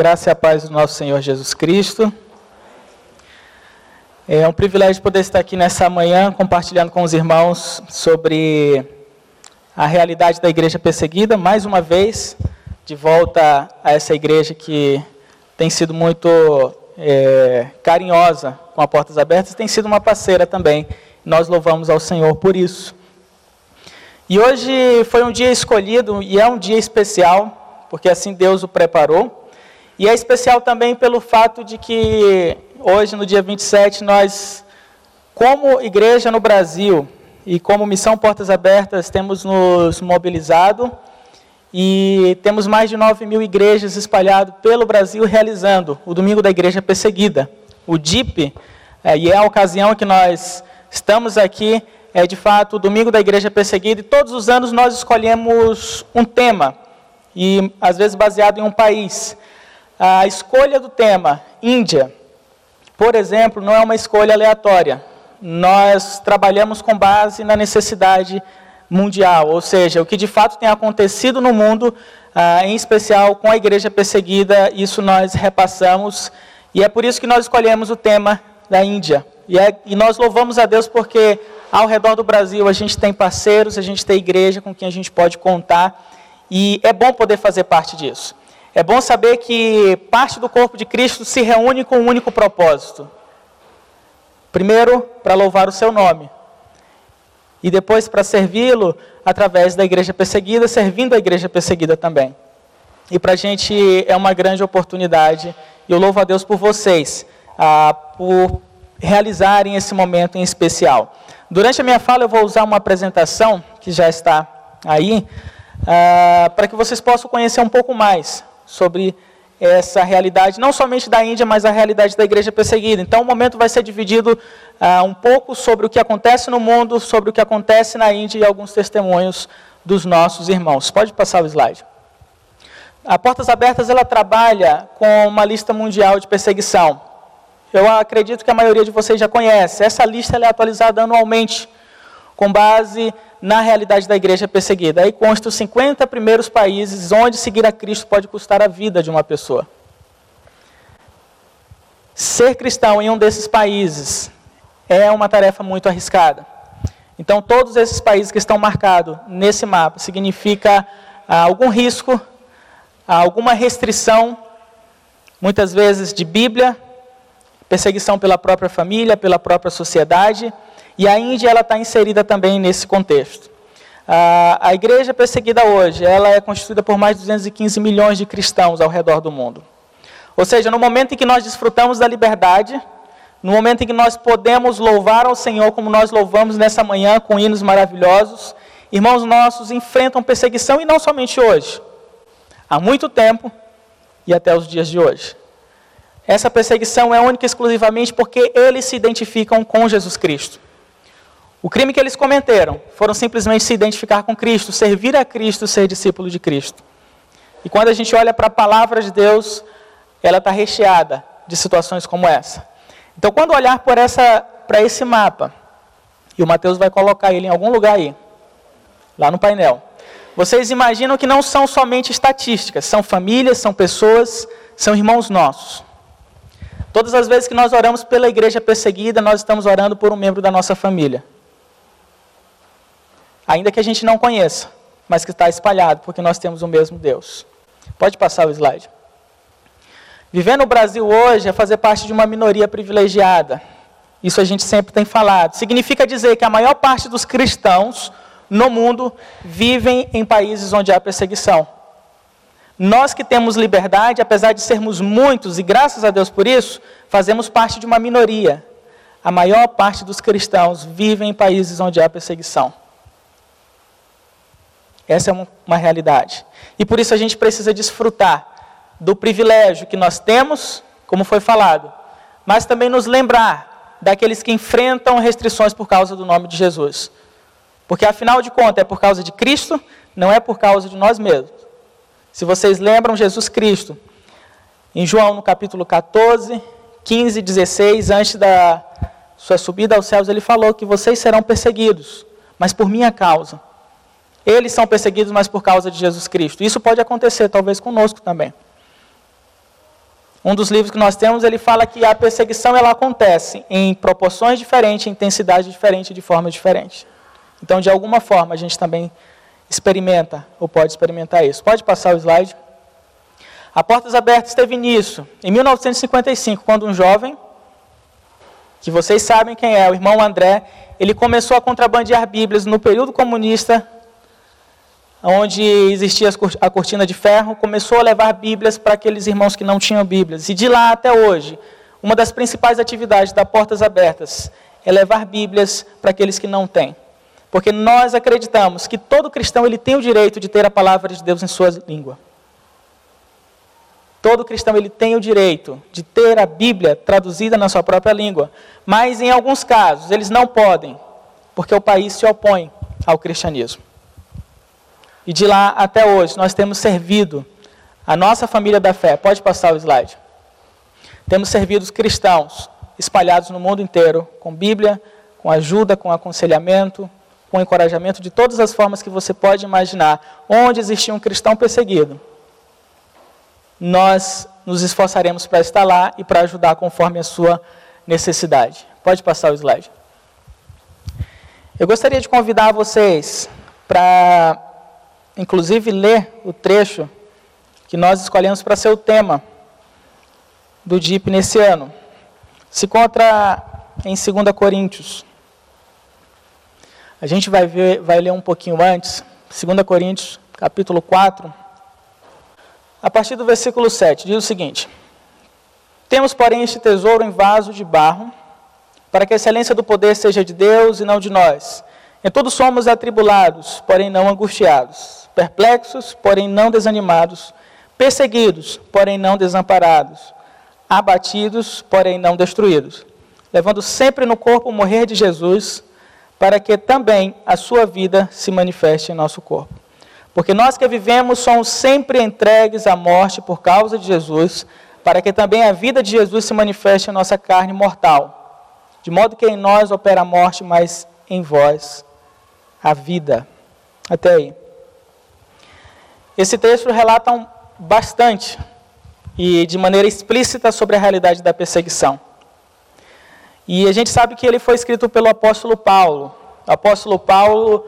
graça e a paz do nosso Senhor Jesus Cristo. É um privilégio poder estar aqui nessa manhã compartilhando com os irmãos sobre a realidade da igreja perseguida, mais uma vez, de volta a essa igreja que tem sido muito é, carinhosa com a Portas Abertas, tem sido uma parceira também. Nós louvamos ao Senhor por isso. E hoje foi um dia escolhido e é um dia especial, porque assim Deus o preparou. E é especial também pelo fato de que hoje, no dia 27, nós, como igreja no Brasil e como Missão Portas Abertas, temos nos mobilizado e temos mais de 9 mil igrejas espalhadas pelo Brasil realizando o Domingo da Igreja Perseguida, o DIP, é, e é a ocasião que nós estamos aqui é de fato o Domingo da Igreja Perseguida, e todos os anos nós escolhemos um tema, e às vezes baseado em um país. A escolha do tema, Índia, por exemplo, não é uma escolha aleatória. Nós trabalhamos com base na necessidade mundial, ou seja, o que de fato tem acontecido no mundo, ah, em especial com a igreja perseguida, isso nós repassamos, e é por isso que nós escolhemos o tema da Índia. E, é, e nós louvamos a Deus porque ao redor do Brasil a gente tem parceiros, a gente tem igreja com quem a gente pode contar, e é bom poder fazer parte disso. É bom saber que parte do corpo de Cristo se reúne com um único propósito. Primeiro, para louvar o seu nome. E depois, para servi-lo através da igreja perseguida, servindo a igreja perseguida também. E para a gente é uma grande oportunidade. E eu louvo a Deus por vocês, ah, por realizarem esse momento em especial. Durante a minha fala, eu vou usar uma apresentação que já está aí, ah, para que vocês possam conhecer um pouco mais sobre essa realidade, não somente da Índia, mas a realidade da igreja perseguida. Então, o momento vai ser dividido uh, um pouco sobre o que acontece no mundo, sobre o que acontece na Índia e alguns testemunhos dos nossos irmãos. Pode passar o slide. A Portas Abertas ela trabalha com uma lista mundial de perseguição. Eu acredito que a maioria de vocês já conhece. Essa lista é atualizada anualmente, com base na realidade da igreja perseguida. Aí consta os 50 primeiros países onde seguir a Cristo pode custar a vida de uma pessoa. Ser cristão em um desses países é uma tarefa muito arriscada. Então, todos esses países que estão marcados nesse mapa significa ah, algum risco, ah, alguma restrição, muitas vezes de Bíblia, perseguição pela própria família, pela própria sociedade e a Índia ela está inserida também nesse contexto. A, a igreja perseguida hoje, ela é constituída por mais de 215 milhões de cristãos ao redor do mundo. Ou seja, no momento em que nós desfrutamos da liberdade, no momento em que nós podemos louvar ao Senhor como nós louvamos nessa manhã com hinos maravilhosos, irmãos nossos enfrentam perseguição e não somente hoje, há muito tempo e até os dias de hoje. Essa perseguição é única e exclusivamente porque eles se identificam com Jesus Cristo. O crime que eles cometeram foram simplesmente se identificar com Cristo, servir a Cristo, ser discípulo de Cristo. E quando a gente olha para a palavra de Deus, ela está recheada de situações como essa. Então, quando olhar por essa, para esse mapa, e o Mateus vai colocar ele em algum lugar aí, lá no painel, vocês imaginam que não são somente estatísticas, são famílias, são pessoas, são irmãos nossos. Todas as vezes que nós oramos pela igreja perseguida, nós estamos orando por um membro da nossa família ainda que a gente não conheça, mas que está espalhado, porque nós temos o mesmo Deus. Pode passar o slide. Viver no Brasil hoje é fazer parte de uma minoria privilegiada. Isso a gente sempre tem falado. Significa dizer que a maior parte dos cristãos no mundo vivem em países onde há perseguição. Nós que temos liberdade, apesar de sermos muitos, e graças a Deus por isso, fazemos parte de uma minoria. A maior parte dos cristãos vivem em países onde há perseguição. Essa é uma realidade. E por isso a gente precisa desfrutar do privilégio que nós temos, como foi falado, mas também nos lembrar daqueles que enfrentam restrições por causa do nome de Jesus. Porque afinal de contas é por causa de Cristo, não é por causa de nós mesmos. Se vocês lembram, Jesus Cristo, em João no capítulo 14, 15 16, antes da sua subida aos céus, ele falou que vocês serão perseguidos, mas por minha causa. Eles são perseguidos, mas por causa de Jesus Cristo. Isso pode acontecer, talvez, conosco também. um dos livros que nós temos, ele fala que a perseguição ela acontece em proporções diferentes, em intensidade diferente, de forma diferente. Então, de alguma forma, a gente também experimenta ou pode experimentar isso. Pode passar o slide. A Portas Abertas teve início em 1955, quando um jovem, que vocês sabem quem é, o irmão André, ele começou a contrabandear Bíblias no período comunista, onde existia a cortina de ferro, começou a levar Bíblias para aqueles irmãos que não tinham Bíblias. E de lá até hoje, uma das principais atividades da Portas Abertas é levar Bíblias para aqueles que não têm. Porque nós acreditamos que todo cristão ele tem o direito de ter a palavra de Deus em sua língua. Todo cristão ele tem o direito de ter a Bíblia traduzida na sua própria língua, mas em alguns casos eles não podem, porque o país se opõe ao cristianismo. E de lá até hoje nós temos servido a nossa família da fé. Pode passar o slide. Temos servido os cristãos espalhados no mundo inteiro com Bíblia, com ajuda, com aconselhamento, com encorajamento de todas as formas que você pode imaginar. Onde existia um cristão perseguido, nós nos esforçaremos para estar lá e para ajudar conforme a sua necessidade. Pode passar o slide. Eu gostaria de convidar vocês para, inclusive, ler o trecho que nós escolhemos para ser o tema do DIP nesse ano. Se encontra em 2 Coríntios. A gente vai, ver, vai ler um pouquinho antes, 2 Coríntios, capítulo 4, a partir do versículo 7, diz o seguinte: Temos, porém, este tesouro em vaso de barro, para que a excelência do poder seja de Deus e não de nós. Em tudo somos atribulados, porém não angustiados, perplexos, porém não desanimados, perseguidos, porém não desamparados, abatidos, porém não destruídos, levando sempre no corpo o morrer de Jesus, para que também a sua vida se manifeste em nosso corpo. Porque nós que vivemos somos sempre entregues à morte por causa de Jesus, para que também a vida de Jesus se manifeste em nossa carne mortal. De modo que em nós opera a morte, mas em vós a vida. Até aí. Esse texto relata bastante e de maneira explícita sobre a realidade da perseguição. E a gente sabe que ele foi escrito pelo apóstolo Paulo. O apóstolo Paulo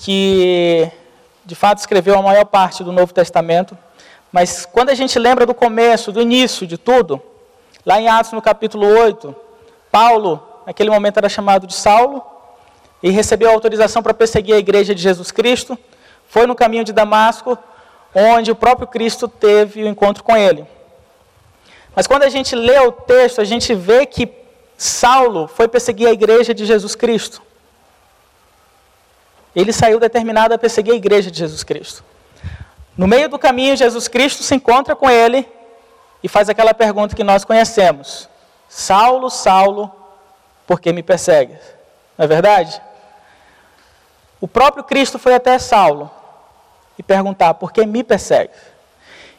que de fato escreveu a maior parte do Novo Testamento, mas quando a gente lembra do começo, do início de tudo, lá em Atos no capítulo 8, Paulo, naquele momento era chamado de Saulo, e recebeu autorização para perseguir a igreja de Jesus Cristo, foi no caminho de Damasco, onde o próprio Cristo teve o encontro com ele. Mas quando a gente lê o texto, a gente vê que Saulo foi perseguir a igreja de Jesus Cristo. Ele saiu determinado a perseguir a igreja de Jesus Cristo. No meio do caminho, Jesus Cristo se encontra com ele e faz aquela pergunta que nós conhecemos: Saulo, Saulo, por que me persegues? Não é verdade? O próprio Cristo foi até Saulo e perguntar: por que me persegues?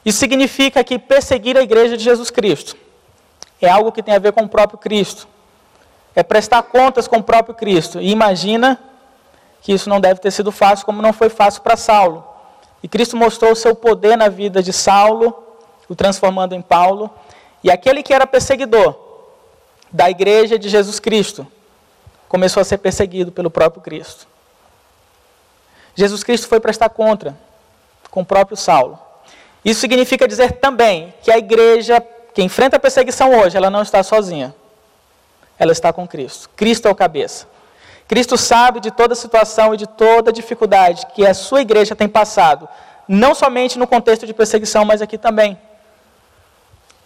Isso significa que perseguir a igreja de Jesus Cristo é algo que tem a ver com o próprio Cristo. É prestar contas com o próprio Cristo. E imagina que isso não deve ter sido fácil, como não foi fácil para Saulo. E Cristo mostrou o seu poder na vida de Saulo, o transformando em Paulo. E aquele que era perseguidor da igreja de Jesus Cristo começou a ser perseguido pelo próprio Cristo. Jesus Cristo foi prestar contra com o próprio Saulo. Isso significa dizer também que a igreja que enfrenta a perseguição hoje, ela não está sozinha. Ela está com Cristo. Cristo é o cabeça. Cristo sabe de toda situação e de toda dificuldade que a sua igreja tem passado, não somente no contexto de perseguição, mas aqui também.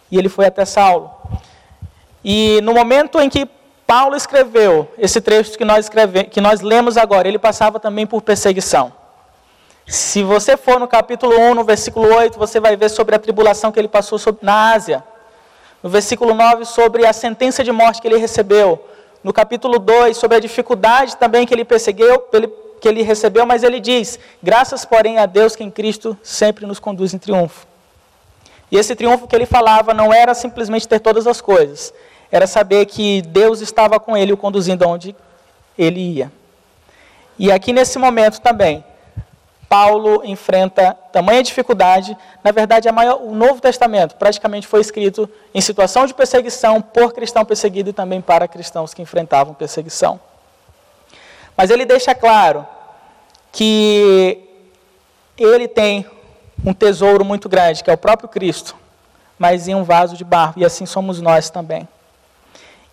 E ele foi até Saulo. E no momento em que Paulo escreveu esse trecho que nós, escreve, que nós lemos agora, ele passava também por perseguição. Se você for no capítulo 1, no versículo 8, você vai ver sobre a tribulação que ele passou na Ásia. No versículo 9, sobre a sentença de morte que ele recebeu no capítulo 2, sobre a dificuldade também que ele perseguiu, que ele recebeu, mas ele diz: graças, porém, a Deus que em Cristo sempre nos conduz em triunfo. E esse triunfo que ele falava não era simplesmente ter todas as coisas, era saber que Deus estava com ele, o conduzindo aonde ele ia. E aqui nesse momento também, Paulo enfrenta tamanha dificuldade. Na verdade, maior, o Novo Testamento praticamente foi escrito em situação de perseguição por cristão perseguido e também para cristãos que enfrentavam perseguição. Mas ele deixa claro que ele tem um tesouro muito grande, que é o próprio Cristo, mas em um vaso de barro, e assim somos nós também.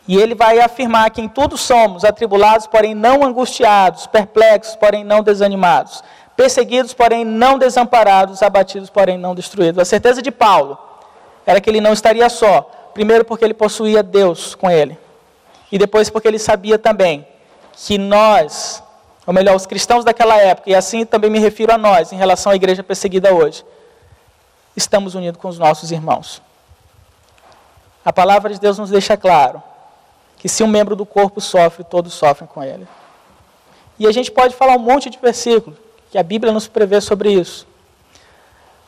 E ele vai afirmar que em tudo somos atribulados, porém não angustiados, perplexos, porém não desanimados, perseguidos, porém não desamparados, abatidos, porém não destruídos. A certeza de Paulo era que ele não estaria só, primeiro porque ele possuía Deus com ele, e depois porque ele sabia também que nós, ou melhor, os cristãos daquela época, e assim também me refiro a nós, em relação à igreja perseguida hoje, estamos unidos com os nossos irmãos. A palavra de Deus nos deixa claro que se um membro do corpo sofre, todos sofrem com ele. E a gente pode falar um monte de versículos, que a Bíblia nos prevê sobre isso.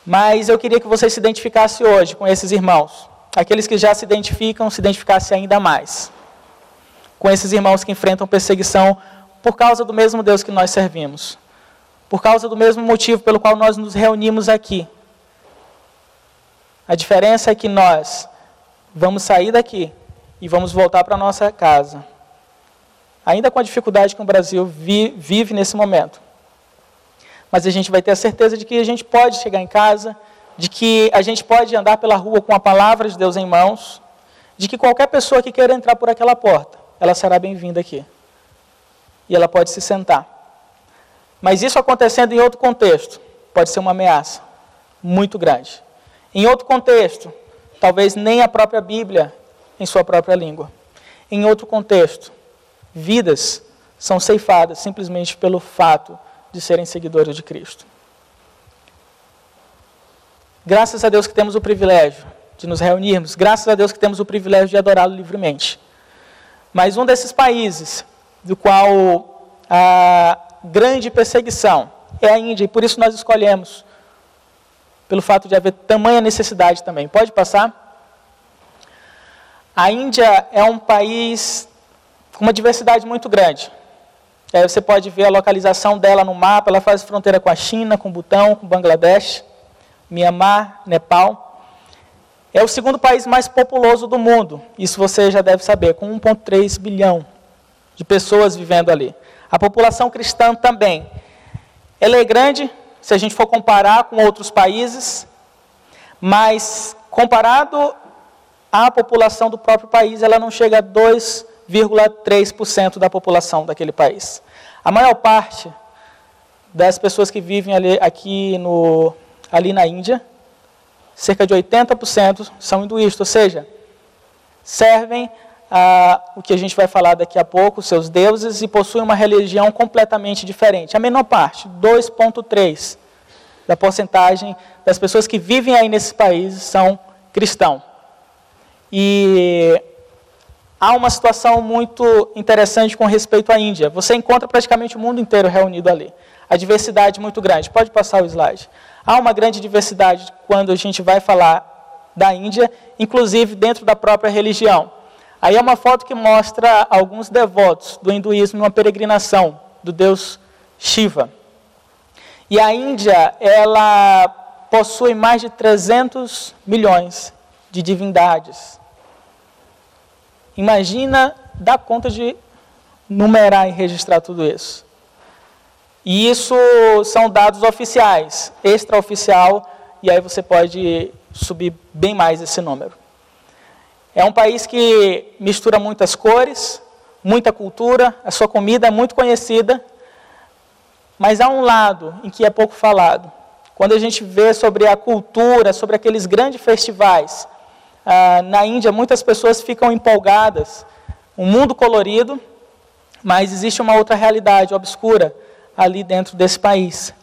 Mas eu queria que você se identificasse hoje com esses irmãos. Aqueles que já se identificam, se identificassem ainda mais. Com esses irmãos que enfrentam perseguição por causa do mesmo Deus que nós servimos. Por causa do mesmo motivo pelo qual nós nos reunimos aqui. A diferença é que nós vamos sair daqui e vamos voltar para nossa casa. Ainda com a dificuldade que o Brasil vi, vive nesse momento. Mas a gente vai ter a certeza de que a gente pode chegar em casa, de que a gente pode andar pela rua com a palavra de Deus em mãos, de que qualquer pessoa que queira entrar por aquela porta, ela será bem-vinda aqui. E ela pode se sentar. Mas isso acontecendo em outro contexto, pode ser uma ameaça muito grande. Em outro contexto, talvez nem a própria Bíblia em sua própria língua. Em outro contexto, vidas são ceifadas simplesmente pelo fato de serem seguidores de Cristo. Graças a Deus que temos o privilégio de nos reunirmos, graças a Deus que temos o privilégio de adorá-lo livremente. Mas um desses países do qual a grande perseguição é a Índia, e por isso nós escolhemos, pelo fato de haver tamanha necessidade também. Pode passar? A Índia é um país com uma diversidade muito grande. Aí você pode ver a localização dela no mapa, ela faz fronteira com a China, com o Butão, com o Bangladesh, Myanmar, Nepal. É o segundo país mais populoso do mundo, isso você já deve saber, com 1,3 bilhão de pessoas vivendo ali. A população cristã também. Ela é grande, se a gente for comparar com outros países, mas comparado a população do próprio país ela não chega a 2,3% da população daquele país. A maior parte das pessoas que vivem ali, aqui no, ali na Índia, cerca de 80% são hinduístas, ou seja, servem a, o que a gente vai falar daqui a pouco, seus deuses, e possuem uma religião completamente diferente. A menor parte, 2,3% da porcentagem das pessoas que vivem aí nesses países são cristãos. E há uma situação muito interessante com respeito à Índia. Você encontra praticamente o mundo inteiro reunido ali. A diversidade muito grande. Pode passar o slide. Há uma grande diversidade quando a gente vai falar da Índia, inclusive dentro da própria religião. Aí é uma foto que mostra alguns devotos do hinduísmo numa peregrinação do deus Shiva. E a Índia, ela possui mais de 300 milhões de divindades. Imagina dar conta de numerar e registrar tudo isso. E isso são dados oficiais, extraoficial, e aí você pode subir bem mais esse número. É um país que mistura muitas cores, muita cultura, a sua comida é muito conhecida, mas há um lado em que é pouco falado. Quando a gente vê sobre a cultura, sobre aqueles grandes festivais, ah, na Índia, muitas pessoas ficam empolgadas, um mundo colorido, mas existe uma outra realidade obscura ali dentro desse país.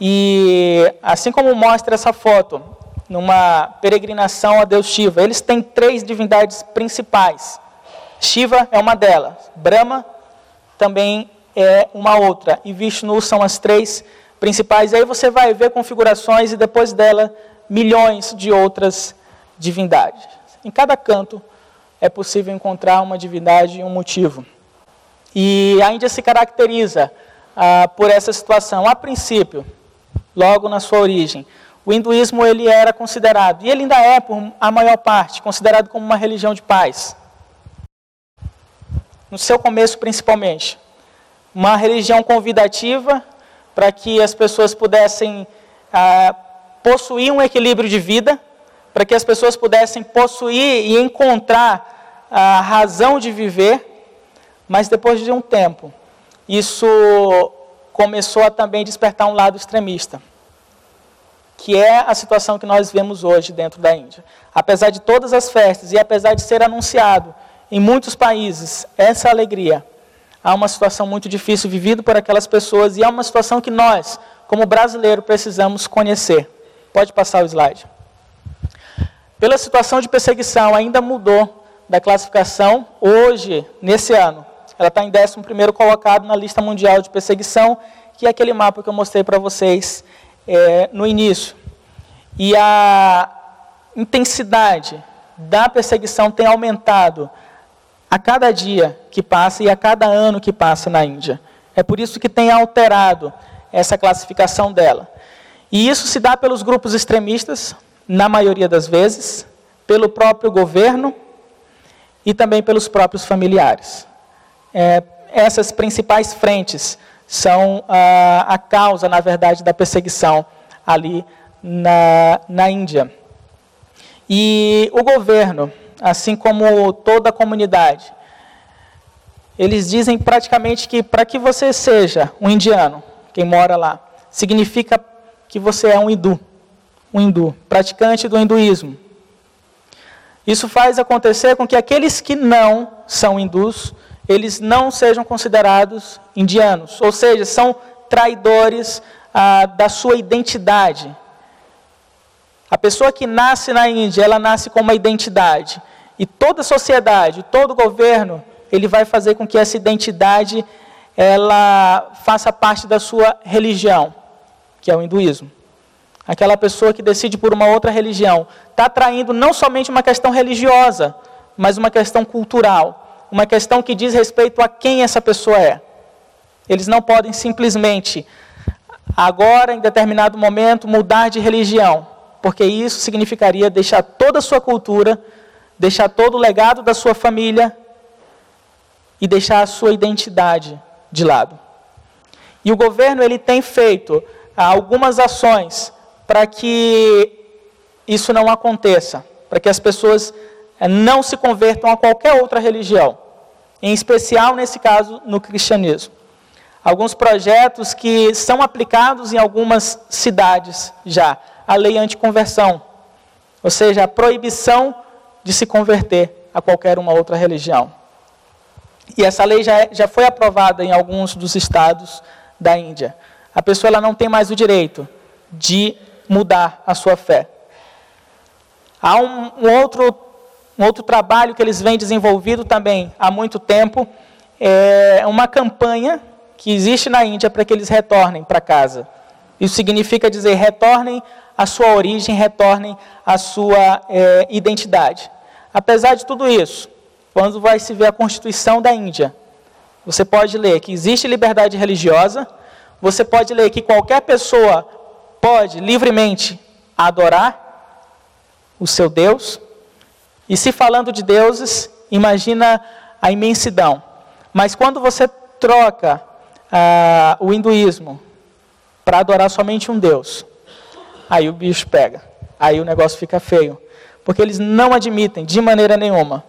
E assim como mostra essa foto, numa peregrinação a Deus Shiva, eles têm três divindades principais. Shiva é uma delas, Brahma também é uma outra, e Vishnu são as três principais. E aí você vai ver configurações e depois dela milhões de outras divindade. Em cada canto é possível encontrar uma divindade e um motivo. E a Índia se caracteriza ah, por essa situação. A princípio, logo na sua origem, o hinduísmo ele era considerado, e ele ainda é, por a maior parte, considerado como uma religião de paz. No seu começo, principalmente. Uma religião convidativa para que as pessoas pudessem ah, possuir um equilíbrio de vida, para que as pessoas pudessem possuir e encontrar a razão de viver, mas depois de um tempo, isso começou a também despertar um lado extremista que é a situação que nós vemos hoje dentro da Índia. Apesar de todas as festas e apesar de ser anunciado em muitos países essa alegria, há uma situação muito difícil vivida por aquelas pessoas e há uma situação que nós, como brasileiro, precisamos conhecer. Pode passar o slide. Pela situação de perseguição, ainda mudou da classificação hoje, nesse ano. Ela está em 11 colocado na lista mundial de perseguição, que é aquele mapa que eu mostrei para vocês é, no início. E a intensidade da perseguição tem aumentado a cada dia que passa e a cada ano que passa na Índia. É por isso que tem alterado essa classificação dela. E isso se dá pelos grupos extremistas, na maioria das vezes, pelo próprio governo e também pelos próprios familiares. É, essas principais frentes são a, a causa, na verdade, da perseguição ali na, na Índia. E o governo, assim como toda a comunidade, eles dizem praticamente que para que você seja um indiano, quem mora lá, significa que você é um hindu, um hindu, praticante do hinduísmo. Isso faz acontecer com que aqueles que não são hindus eles não sejam considerados indianos, ou seja, são traidores ah, da sua identidade. A pessoa que nasce na Índia, ela nasce com uma identidade. E toda a sociedade, todo governo, ele vai fazer com que essa identidade ela faça parte da sua religião, que é o hinduísmo. Aquela pessoa que decide por uma outra religião está traindo não somente uma questão religiosa, mas uma questão cultural uma questão que diz respeito a quem essa pessoa é. Eles não podem simplesmente, agora, em determinado momento, mudar de religião, porque isso significaria deixar toda a sua cultura, deixar todo o legado da sua família e deixar a sua identidade de lado. E o governo ele tem feito algumas ações para que isso não aconteça, para que as pessoas eh, não se convertam a qualquer outra religião em especial nesse caso no cristianismo. Alguns projetos que são aplicados em algumas cidades já. A lei anticonversão, ou seja, a proibição de se converter a qualquer uma outra religião. E essa lei já, é, já foi aprovada em alguns dos estados da Índia. A pessoa ela não tem mais o direito de mudar a sua fé. Há um, um outro um outro trabalho que eles vêm desenvolvido também há muito tempo é uma campanha que existe na Índia para que eles retornem para casa. Isso significa dizer retornem à sua origem, retornem à sua é, identidade. Apesar de tudo isso, quando vai se ver a Constituição da Índia, você pode ler que existe liberdade religiosa, você pode ler que qualquer pessoa pode livremente adorar o seu Deus, e se falando de deuses, imagina a imensidão. Mas quando você troca ah, o hinduísmo para adorar somente um Deus, aí o bicho pega. Aí o negócio fica feio. Porque eles não admitem de maneira nenhuma.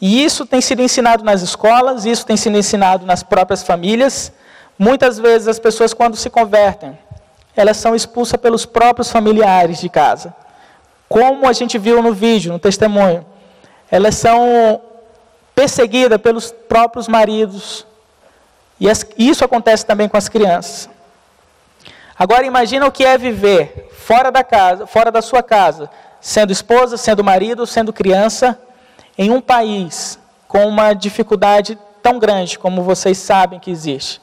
E isso tem sido ensinado nas escolas, isso tem sido ensinado nas próprias famílias. Muitas vezes as pessoas, quando se convertem, elas são expulsas pelos próprios familiares de casa como a gente viu no vídeo, no testemunho, elas são perseguidas pelos próprios maridos. E isso acontece também com as crianças. Agora imagina o que é viver fora da casa, fora da sua casa, sendo esposa, sendo marido, sendo criança, em um país com uma dificuldade tão grande como vocês sabem que existe.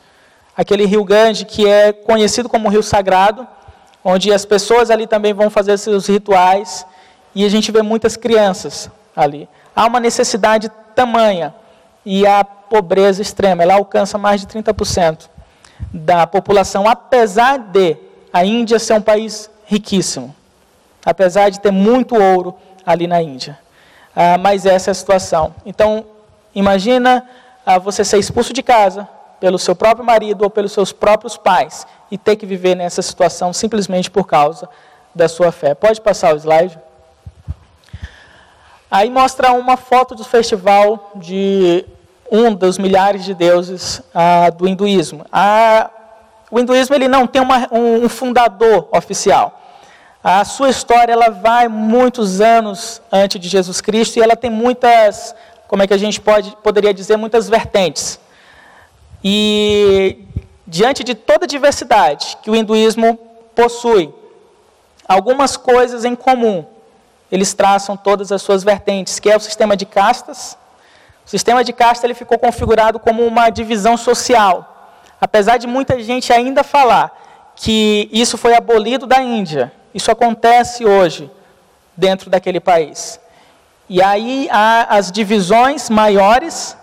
Aquele rio grande que é conhecido como rio sagrado, onde as pessoas ali também vão fazer seus rituais, e a gente vê muitas crianças ali. Há uma necessidade tamanha e a pobreza extrema. Ela alcança mais de 30% da população, apesar de a Índia ser um país riquíssimo, apesar de ter muito ouro ali na Índia. Ah, mas essa é a situação. Então, imagina ah, você ser expulso de casa pelo seu próprio marido ou pelos seus próprios pais e ter que viver nessa situação simplesmente por causa da sua fé. Pode passar o slide? Aí mostra uma foto do festival de um dos milhares de deuses ah, do hinduísmo. Ah, o hinduísmo ele não tem uma, um, um, fundador oficial. A sua história ela vai muitos anos antes de Jesus Cristo e ela tem muitas, como é que a gente pode, poderia dizer, muitas vertentes. E diante de toda a diversidade que o hinduísmo possui, algumas coisas em comum eles traçam todas as suas vertentes, que é o sistema de castas. O sistema de casta ele ficou configurado como uma divisão social. Apesar de muita gente ainda falar que isso foi abolido da Índia, isso acontece hoje dentro daquele país. E aí há as divisões maiores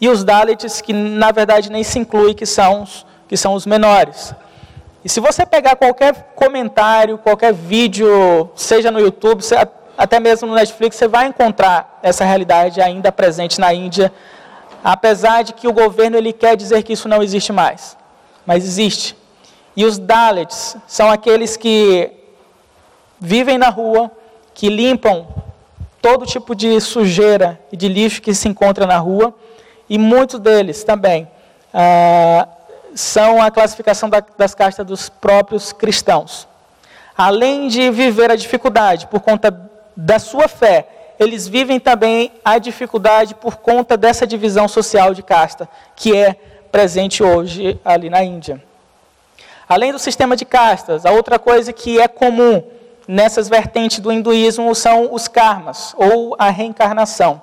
e os Dalits que na verdade nem se inclui, que são os, que são os menores. E se você pegar qualquer comentário, qualquer vídeo, seja no YouTube, até mesmo no Netflix, você vai encontrar essa realidade ainda presente na Índia, apesar de que o governo ele quer dizer que isso não existe mais. Mas existe. E os Dalits são aqueles que vivem na rua, que limpam todo tipo de sujeira e de lixo que se encontra na rua, e muitos deles também ah, são a classificação da, das castas dos próprios cristãos. Além de viver a dificuldade por conta da sua fé, eles vivem também a dificuldade por conta dessa divisão social de casta, que é presente hoje ali na Índia. Além do sistema de castas, a outra coisa que é comum nessas vertentes do hinduísmo são os karmas, ou a reencarnação.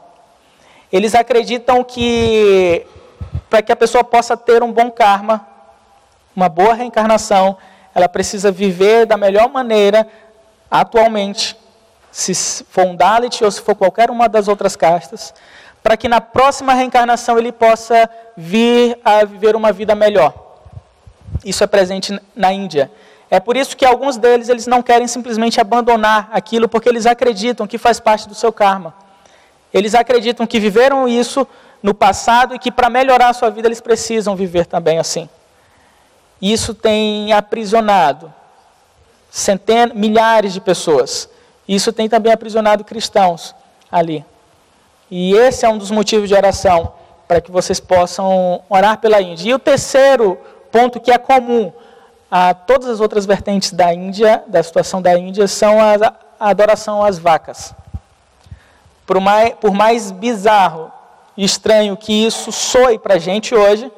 Eles acreditam que para que a pessoa possa ter um bom karma, uma boa reencarnação, ela precisa viver da melhor maneira atualmente se for um Dalit ou se for qualquer uma das outras castas, para que na próxima reencarnação ele possa vir a viver uma vida melhor. Isso é presente na Índia. É por isso que alguns deles eles não querem simplesmente abandonar aquilo, porque eles acreditam que faz parte do seu karma. Eles acreditam que viveram isso no passado e que para melhorar a sua vida eles precisam viver também assim. Isso tem aprisionado centenas, milhares de pessoas. Isso tem também aprisionado cristãos ali. E esse é um dos motivos de oração, para que vocês possam orar pela Índia. E o terceiro ponto que é comum a todas as outras vertentes da Índia, da situação da Índia, são a, adoração às vacas. Por mais, por mais bizarro e estranho que isso soe para a gente hoje,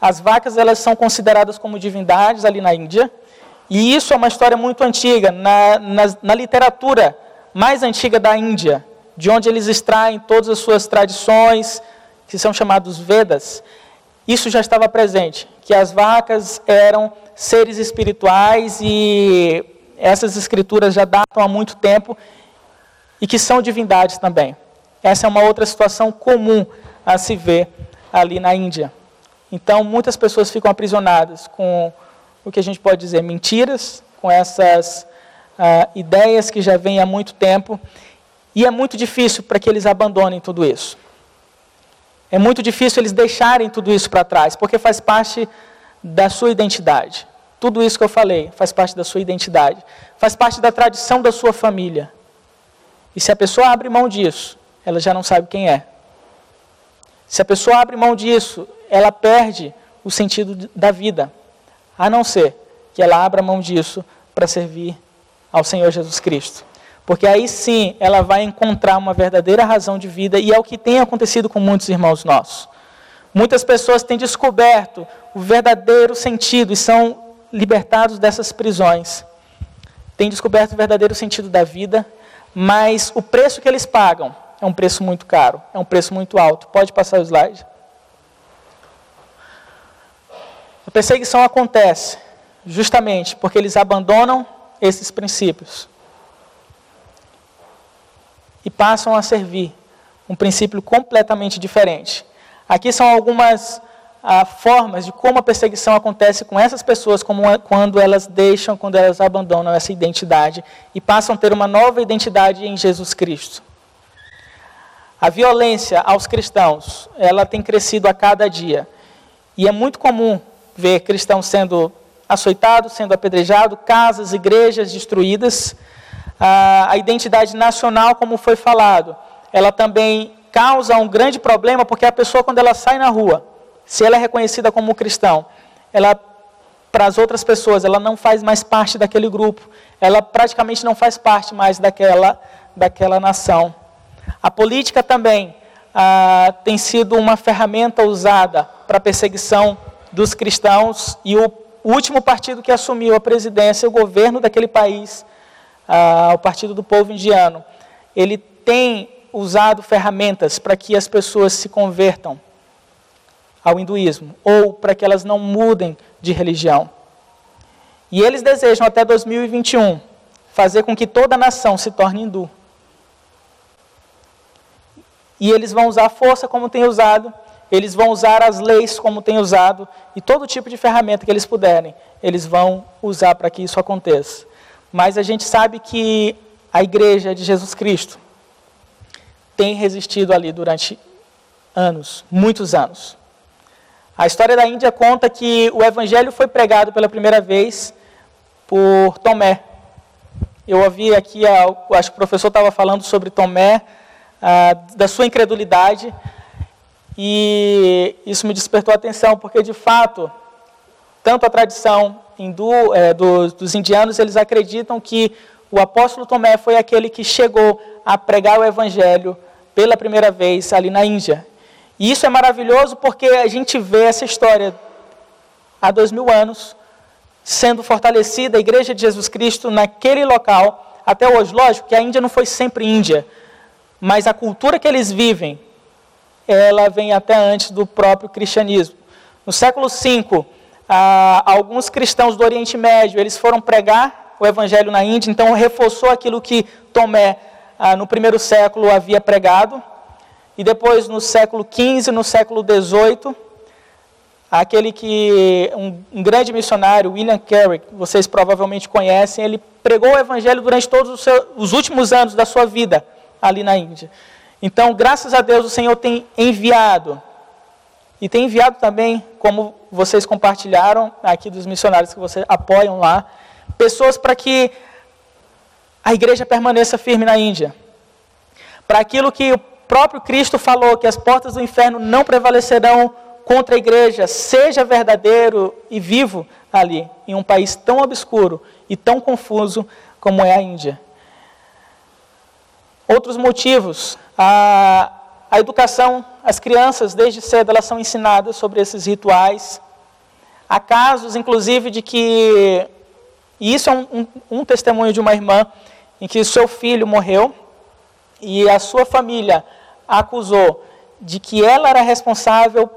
as vacas elas são consideradas como divindades ali na Índia, e isso é uma história muito antiga, na, na, na literatura mais antiga da Índia, de onde eles extraem todas as suas tradições, que são chamados Vedas. Isso já estava presente, que as vacas eram seres espirituais e essas escrituras já datam há muito tempo e que são divindades também. Essa é uma outra situação comum a se ver ali na Índia. Então, muitas pessoas ficam aprisionadas com o que a gente pode dizer, mentiras, com essas uh, ideias que já vêm há muito tempo, e é muito difícil para que eles abandonem tudo isso. É muito difícil eles deixarem tudo isso para trás, porque faz parte da sua identidade. Tudo isso que eu falei faz parte da sua identidade, faz parte da tradição da sua família. E se a pessoa abre mão disso, ela já não sabe quem é. Se a pessoa abre mão disso, ela perde o sentido da vida a não ser que ela abra mão disso para servir ao Senhor Jesus Cristo. Porque aí sim ela vai encontrar uma verdadeira razão de vida e é o que tem acontecido com muitos irmãos nossos. Muitas pessoas têm descoberto o verdadeiro sentido e são libertados dessas prisões. Têm descoberto o verdadeiro sentido da vida, mas o preço que eles pagam é um preço muito caro, é um preço muito alto. Pode passar o slide. A perseguição acontece justamente porque eles abandonam esses princípios e passam a servir um princípio completamente diferente. Aqui são algumas ah, formas de como a perseguição acontece com essas pessoas como, quando elas deixam, quando elas abandonam essa identidade e passam a ter uma nova identidade em Jesus Cristo. A violência aos cristãos, ela tem crescido a cada dia. E é muito comum ver cristãos sendo açoitados, sendo apedrejados, casas, igrejas destruídas. A identidade nacional, como foi falado, ela também causa um grande problema, porque a pessoa, quando ela sai na rua, se ela é reconhecida como cristão, ela para as outras pessoas, ela não faz mais parte daquele grupo, ela praticamente não faz parte mais daquela, daquela nação. A política também ah, tem sido uma ferramenta usada para a perseguição dos cristãos e o último partido que assumiu a presidência, o governo daquele país, ah, o Partido do Povo Indiano, ele tem usado ferramentas para que as pessoas se convertam ao hinduísmo ou para que elas não mudem de religião. E eles desejam até 2021 fazer com que toda a nação se torne hindu. E eles vão usar a força como tem usado, eles vão usar as leis como tem usado, e todo tipo de ferramenta que eles puderem, eles vão usar para que isso aconteça. Mas a gente sabe que a igreja de Jesus Cristo tem resistido ali durante anos, muitos anos. A história da Índia conta que o evangelho foi pregado pela primeira vez por Tomé. Eu ouvi aqui, acho que o professor estava falando sobre Tomé, ah, da sua incredulidade. E isso me despertou a atenção, porque de fato, tanto a tradição hindu, é, dos, dos indianos, eles acreditam que o apóstolo Tomé foi aquele que chegou a pregar o evangelho pela primeira vez ali na Índia. E isso é maravilhoso porque a gente vê essa história há dois mil anos sendo fortalecida, a igreja de Jesus Cristo naquele local, até hoje. Lógico que a Índia não foi sempre Índia, mas a cultura que eles vivem, ela vem até antes do próprio cristianismo. No século V, alguns cristãos do Oriente Médio, eles foram pregar o evangelho na Índia, então reforçou aquilo que Tomé, no primeiro século, havia pregado. E depois, no século XV, no século XVIII, aquele que, um, um grande missionário, William Carey, vocês provavelmente conhecem, ele pregou o evangelho durante todos os, seus, os últimos anos da sua vida ali na Índia. Então, graças a Deus, o Senhor tem enviado. E tem enviado também, como vocês compartilharam aqui dos missionários que vocês apoiam lá, pessoas para que a igreja permaneça firme na Índia. Para aquilo que o próprio Cristo falou, que as portas do inferno não prevalecerão contra a igreja, seja verdadeiro e vivo ali, em um país tão obscuro e tão confuso como é a Índia. Outros motivos, a, a educação, as crianças desde cedo elas são ensinadas sobre esses rituais. Há casos, inclusive, de que, e isso é um, um, um testemunho de uma irmã, em que seu filho morreu e a sua família acusou de que ela era responsável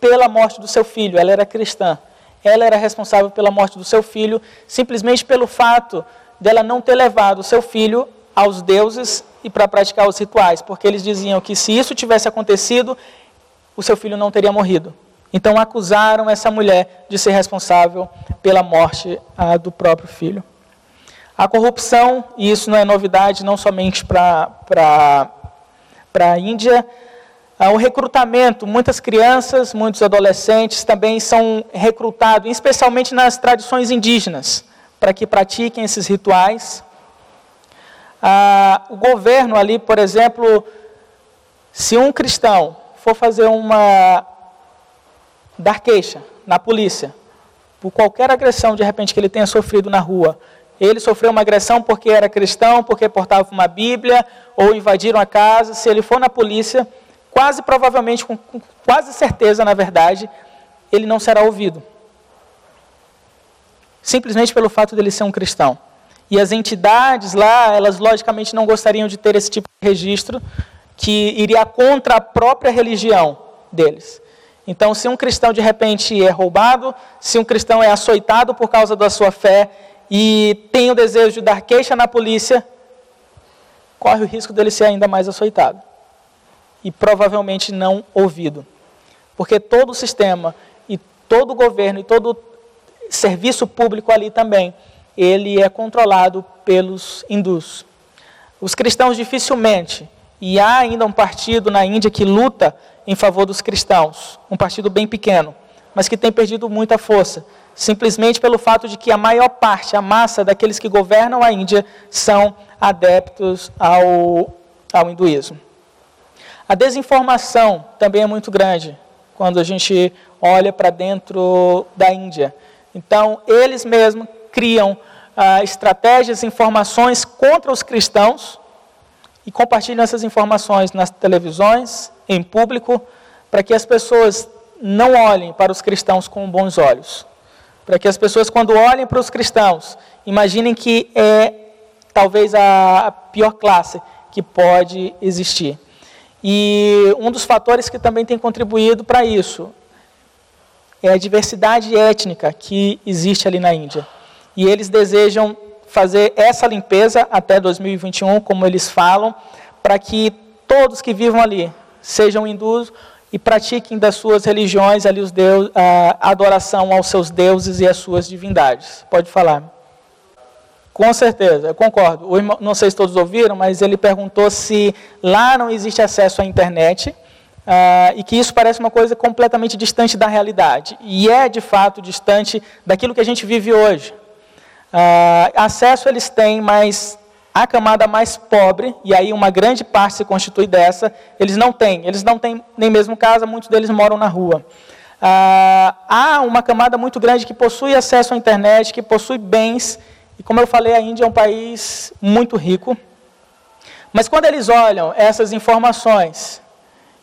pela morte do seu filho, ela era cristã. Ela era responsável pela morte do seu filho simplesmente pelo fato dela não ter levado o seu filho aos deuses e para praticar os rituais, porque eles diziam que se isso tivesse acontecido, o seu filho não teria morrido. Então acusaram essa mulher de ser responsável pela morte do próprio filho. A corrupção, e isso não é novidade não somente para a Índia, o recrutamento, muitas crianças, muitos adolescentes também são recrutados, especialmente nas tradições indígenas, para que pratiquem esses rituais. Ah, o governo ali, por exemplo, se um cristão for fazer uma dar queixa na polícia por qualquer agressão de repente que ele tenha sofrido na rua, ele sofreu uma agressão porque era cristão, porque portava uma Bíblia ou invadiram a casa, se ele for na polícia, quase provavelmente, com, com quase certeza, na verdade, ele não será ouvido. Simplesmente pelo fato dele ser um cristão. E as entidades lá, elas logicamente não gostariam de ter esse tipo de registro que iria contra a própria religião deles. Então, se um cristão de repente é roubado, se um cristão é açoitado por causa da sua fé e tem o desejo de dar queixa na polícia, corre o risco dele ser ainda mais açoitado e provavelmente não ouvido. porque todo o sistema e todo o governo e todo o serviço público ali também, ele é controlado pelos hindus. Os cristãos dificilmente, e há ainda um partido na Índia que luta em favor dos cristãos, um partido bem pequeno, mas que tem perdido muita força, simplesmente pelo fato de que a maior parte, a massa daqueles que governam a Índia são adeptos ao, ao hinduísmo. A desinformação também é muito grande quando a gente olha para dentro da Índia. Então, eles mesmos criam ah, estratégias, informações contra os cristãos e compartilham essas informações nas televisões, em público, para que as pessoas não olhem para os cristãos com bons olhos. Para que as pessoas, quando olhem para os cristãos, imaginem que é talvez a pior classe que pode existir. E um dos fatores que também tem contribuído para isso é a diversidade étnica que existe ali na Índia. E eles desejam fazer essa limpeza até 2021, como eles falam, para que todos que vivam ali sejam hindus e pratiquem das suas religiões ali os deus, a adoração aos seus deuses e às suas divindades. Pode falar. Com certeza, eu concordo. Irmão, não sei se todos ouviram, mas ele perguntou se lá não existe acesso à internet uh, e que isso parece uma coisa completamente distante da realidade. E é, de fato, distante daquilo que a gente vive hoje. Uh, acesso eles têm, mas a camada mais pobre, e aí uma grande parte se constitui dessa, eles não têm. Eles não têm nem mesmo casa, muitos deles moram na rua. Ah, há uma camada muito grande que possui acesso à internet, que possui bens, e como eu falei, a Índia é um país muito rico. Mas quando eles olham essas informações,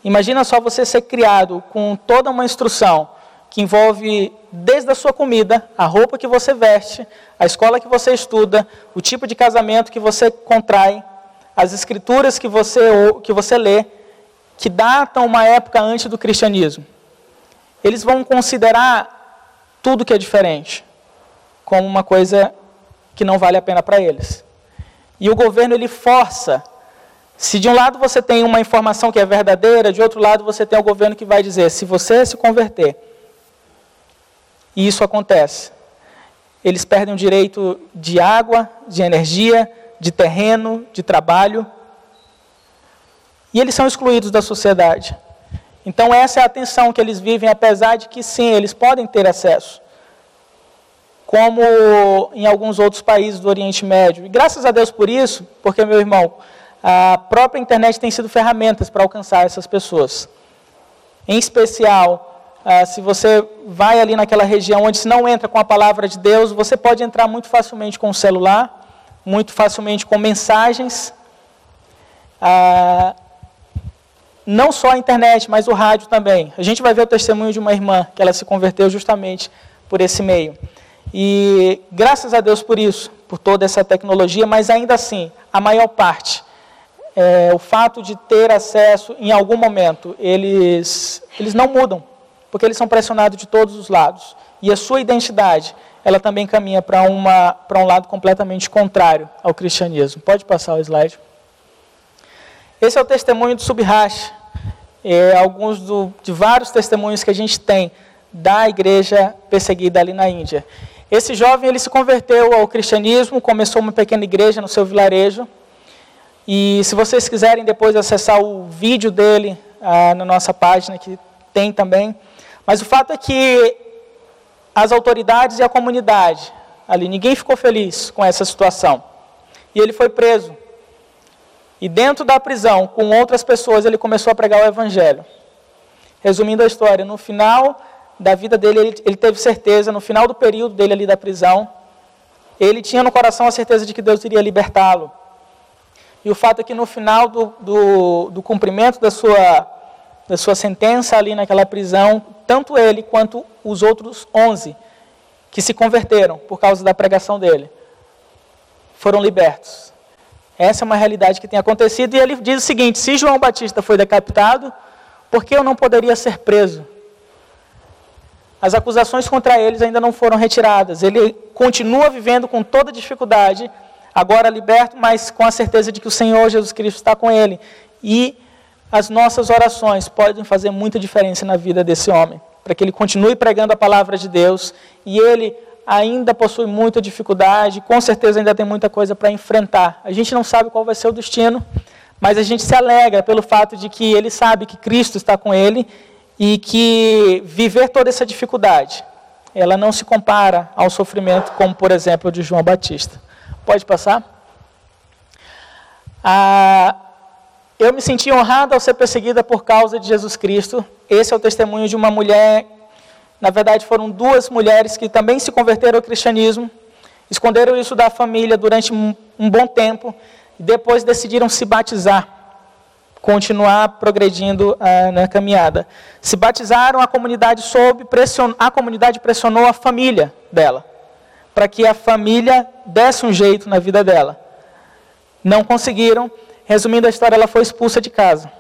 imagina só você ser criado com toda uma instrução que envolve desde a sua comida, a roupa que você veste, a escola que você estuda, o tipo de casamento que você contrai, as escrituras que você, que você lê, que datam uma época antes do cristianismo. Eles vão considerar tudo que é diferente como uma coisa que não vale a pena para eles. E o governo ele força. Se de um lado você tem uma informação que é verdadeira, de outro lado você tem o governo que vai dizer: se você se converter, e isso acontece, eles perdem o direito de água, de energia, de terreno, de trabalho. E eles são excluídos da sociedade. Então, essa é a tensão que eles vivem, apesar de que, sim, eles podem ter acesso. Como em alguns outros países do Oriente Médio. E graças a Deus por isso, porque, meu irmão, a própria internet tem sido ferramentas para alcançar essas pessoas. Em especial, ah, se você vai ali naquela região onde se não entra com a palavra de Deus, você pode entrar muito facilmente com o celular, muito facilmente com mensagens. Ah, não só a internet, mas o rádio também. A gente vai ver o testemunho de uma irmã que ela se converteu justamente por esse meio. E graças a Deus por isso, por toda essa tecnologia, mas ainda assim, a maior parte, é, o fato de ter acesso em algum momento, eles, eles não mudam porque eles são pressionados de todos os lados. E a sua identidade, ela também caminha para um lado completamente contrário ao cristianismo. Pode passar o slide. Esse é o testemunho do Subhash. É, alguns do, de vários testemunhos que a gente tem da igreja perseguida ali na Índia. Esse jovem ele se converteu ao cristianismo, começou uma pequena igreja no seu vilarejo. E se vocês quiserem depois acessar o vídeo dele ah, na nossa página, que tem também, mas o fato é que as autoridades e a comunidade ali, ninguém ficou feliz com essa situação. E ele foi preso. E dentro da prisão, com outras pessoas, ele começou a pregar o evangelho. Resumindo a história, no final da vida dele, ele, ele teve certeza, no final do período dele ali da prisão, ele tinha no coração a certeza de que Deus iria libertá-lo. E o fato é que no final do, do, do cumprimento da sua, da sua sentença ali naquela prisão, tanto ele quanto os outros onze que se converteram por causa da pregação dele foram libertos. Essa é uma realidade que tem acontecido e ele diz o seguinte: se João Batista foi decapitado, por que eu não poderia ser preso? As acusações contra eles ainda não foram retiradas. Ele continua vivendo com toda dificuldade, agora liberto, mas com a certeza de que o Senhor Jesus Cristo está com ele. E as nossas orações podem fazer muita diferença na vida desse homem, para que ele continue pregando a palavra de Deus e ele ainda possui muita dificuldade, com certeza ainda tem muita coisa para enfrentar. A gente não sabe qual vai ser o destino, mas a gente se alegra pelo fato de que ele sabe que Cristo está com ele e que viver toda essa dificuldade, ela não se compara ao sofrimento como, por exemplo, o de João Batista. Pode passar? Ah, eu me senti honrada ao ser perseguida por causa de Jesus Cristo. Esse é o testemunho de uma mulher, na verdade foram duas mulheres que também se converteram ao cristianismo, esconderam isso da família durante um, bom tempo e depois decidiram se batizar, continuar progredindo ah, na caminhada. Se batizaram, a comunidade soube, pression... a comunidade pressionou a família dela, para que a família desse um jeito na vida dela. Não conseguiram. Resumindo a história, ela foi expulsa de casa.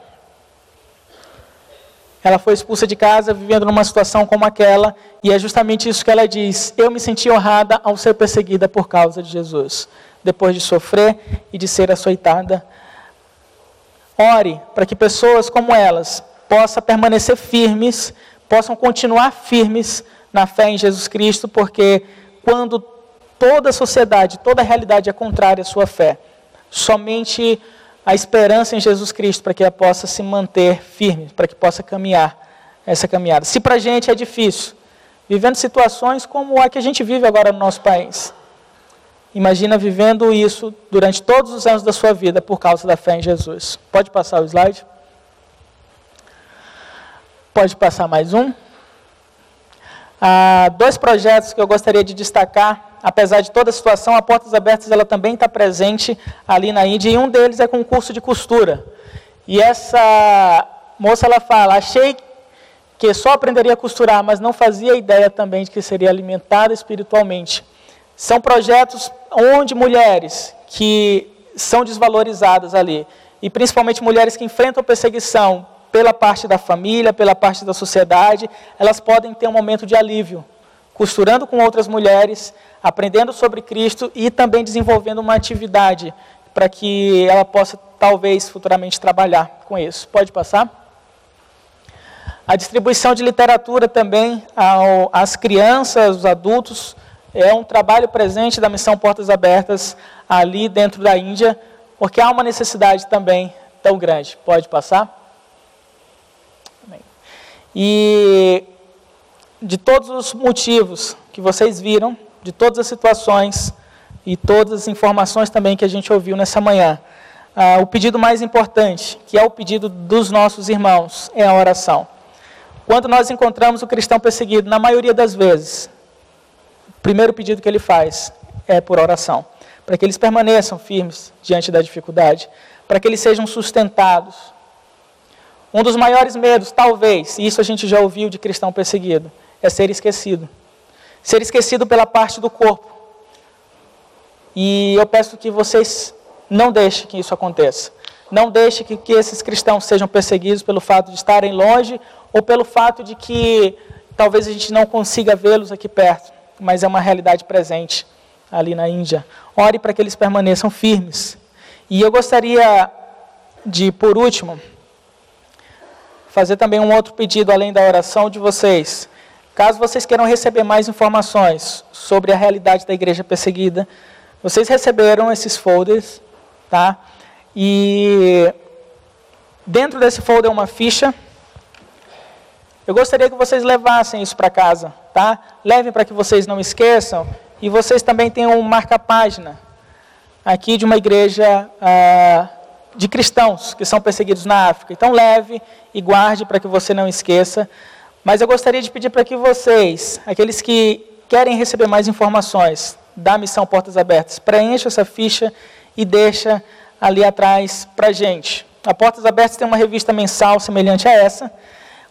Ela foi expulsa de casa, vivendo numa situação como aquela, e é justamente isso que ela diz: Eu me senti honrada ao ser perseguida por causa de Jesus, depois de sofrer e de ser açoitada. Ore para que pessoas como elas possam permanecer firmes, possam continuar firmes na fé em Jesus Cristo, porque quando toda a sociedade, toda a realidade é contrária à sua fé, somente a esperança em Jesus Cristo para que ela possa se manter firme, para que possa caminhar essa caminhada. Se para a gente é difícil, vivendo situações como a que a gente vive agora no nosso país, imagina vivendo isso durante todos os anos da sua vida por causa da fé em Jesus. Pode passar o slide? Pode passar mais um? Há dois projetos que eu gostaria de destacar apesar de toda a situação, a Portas Abertas ela também está presente ali na Índia, e um deles é com curso de costura. E essa moça ela fala: achei que só aprenderia a costurar, mas não fazia ideia também de que seria alimentada espiritualmente. São projetos onde mulheres que são desvalorizadas ali, e principalmente mulheres que enfrentam perseguição pela parte da família, pela parte da sociedade, elas podem ter um momento de alívio, costurando com outras mulheres, aprendendo sobre Cristo e também desenvolvendo uma atividade para que ela possa, talvez, futuramente trabalhar com isso. Pode passar? A distribuição de literatura também ao, às crianças, os adultos, é um trabalho presente da Missão Portas Abertas ali dentro da Índia, porque há uma necessidade também tão grande. Pode passar? E de todos os motivos que vocês viram, de todas as situações e todas as informações também que a gente ouviu nessa manhã, ah, o pedido mais importante, que é o pedido dos nossos irmãos, é a oração. Quando nós encontramos o cristão perseguido, na maioria das vezes, o primeiro pedido que ele faz é por oração, para que eles permaneçam firmes diante da dificuldade, para que eles sejam sustentados. Um dos maiores medos, talvez, e isso a gente já ouviu de cristão perseguido, é ser esquecido. Ser esquecido pela parte do corpo. E eu peço que vocês não deixem que isso aconteça. Não deixem que, que esses cristãos sejam perseguidos pelo fato de estarem longe ou pelo fato de que talvez a gente não consiga vê-los aqui perto, mas é uma realidade presente ali na Índia. Ore para que eles permaneçam firmes. E eu gostaria de, por último, fazer também um outro pedido além da oração de vocês. Caso vocês queiram receber mais informações sobre a realidade da igreja perseguida, vocês receberam esses folders, tá? E dentro desse folder é uma ficha. Eu gostaria que vocês levassem isso para casa, tá? Levem para que vocês não esqueçam. E vocês também tenham um marca-página aqui de uma igreja ah, de cristãos que são perseguidos na África. Então leve e guarde para que você não esqueça. Mas eu gostaria de pedir para que vocês, aqueles que querem receber mais informações da missão Portas Abertas, preencham essa ficha e deixa ali atrás para gente. A Portas Abertas tem uma revista mensal semelhante a essa,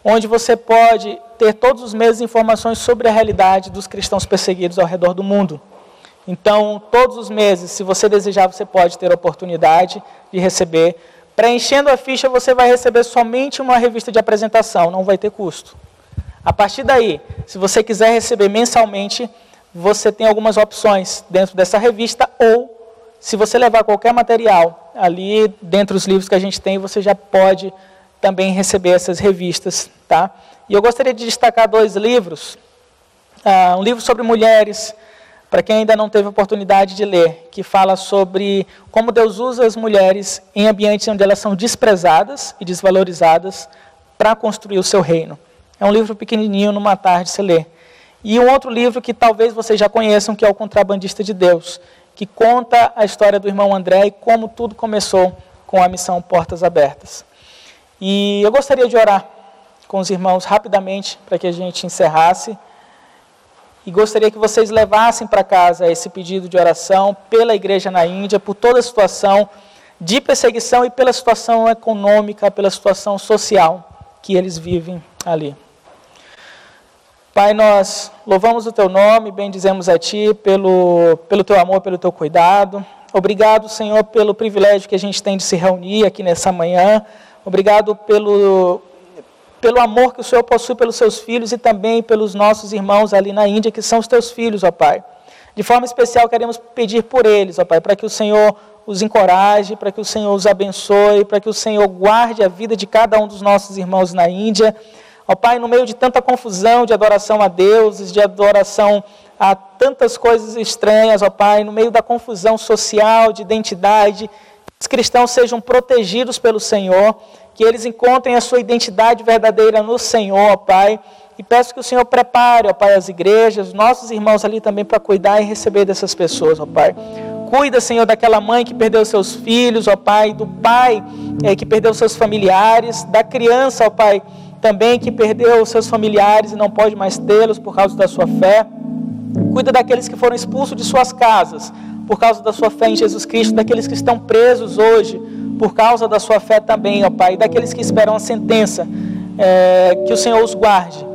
onde você pode ter todos os meses informações sobre a realidade dos cristãos perseguidos ao redor do mundo. Então, todos os meses, se você desejar, você pode ter a oportunidade de receber. Preenchendo a ficha, você vai receber somente uma revista de apresentação, não vai ter custo. A partir daí, se você quiser receber mensalmente, você tem algumas opções dentro dessa revista ou se você levar qualquer material ali dentro dos livros que a gente tem, você já pode também receber essas revistas, tá? E eu gostaria de destacar dois livros. Uh, um livro sobre mulheres, para quem ainda não teve oportunidade de ler, que fala sobre como Deus usa as mulheres em ambientes onde elas são desprezadas e desvalorizadas para construir o seu reino. É um livro pequenininho, numa tarde se lê. E um outro livro que talvez vocês já conheçam, que é O Contrabandista de Deus, que conta a história do irmão André e como tudo começou com a missão Portas Abertas. E eu gostaria de orar com os irmãos rapidamente para que a gente encerrasse. E gostaria que vocês levassem para casa esse pedido de oração pela igreja na Índia, por toda a situação de perseguição e pela situação econômica, pela situação social que eles vivem ali. Pai, nós louvamos o teu nome, bendizemos a ti pelo, pelo teu amor, pelo teu cuidado. Obrigado, Senhor, pelo privilégio que a gente tem de se reunir aqui nessa manhã. Obrigado pelo, pelo amor que o Senhor possui pelos seus filhos e também pelos nossos irmãos ali na Índia, que são os teus filhos, ó Pai. De forma especial, queremos pedir por eles, ó Pai, para que o Senhor os encoraje, para que o Senhor os abençoe, para que o Senhor guarde a vida de cada um dos nossos irmãos na Índia. Ó Pai, no meio de tanta confusão de adoração a deuses, de adoração a tantas coisas estranhas, ó Pai, no meio da confusão social, de identidade, os cristãos sejam protegidos pelo Senhor, que eles encontrem a sua identidade verdadeira no Senhor, ó Pai. E peço que o Senhor prepare, ó Pai, as igrejas, nossos irmãos ali também para cuidar e receber dessas pessoas, ó Pai. Cuida, Senhor, daquela mãe que perdeu seus filhos, ó Pai, do pai é, que perdeu seus familiares, da criança, ó Pai, também que perdeu seus familiares e não pode mais tê-los por causa da sua fé. Cuida daqueles que foram expulsos de suas casas por causa da sua fé em Jesus Cristo, daqueles que estão presos hoje por causa da sua fé também, ó Pai, daqueles que esperam a sentença, é, que o Senhor os guarde,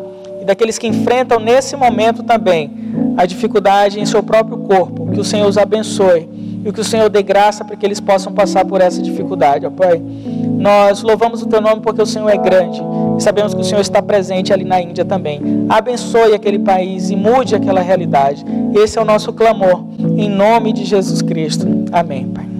e daqueles que enfrentam nesse momento também a dificuldade em seu próprio corpo, que o Senhor os abençoe e que o Senhor dê graça para que eles possam passar por essa dificuldade, ó Pai. Nós louvamos o Teu nome porque o Senhor é grande e sabemos que o Senhor está presente ali na Índia também. Abençoe aquele país e mude aquela realidade. Esse é o nosso clamor, em nome de Jesus Cristo. Amém, Pai.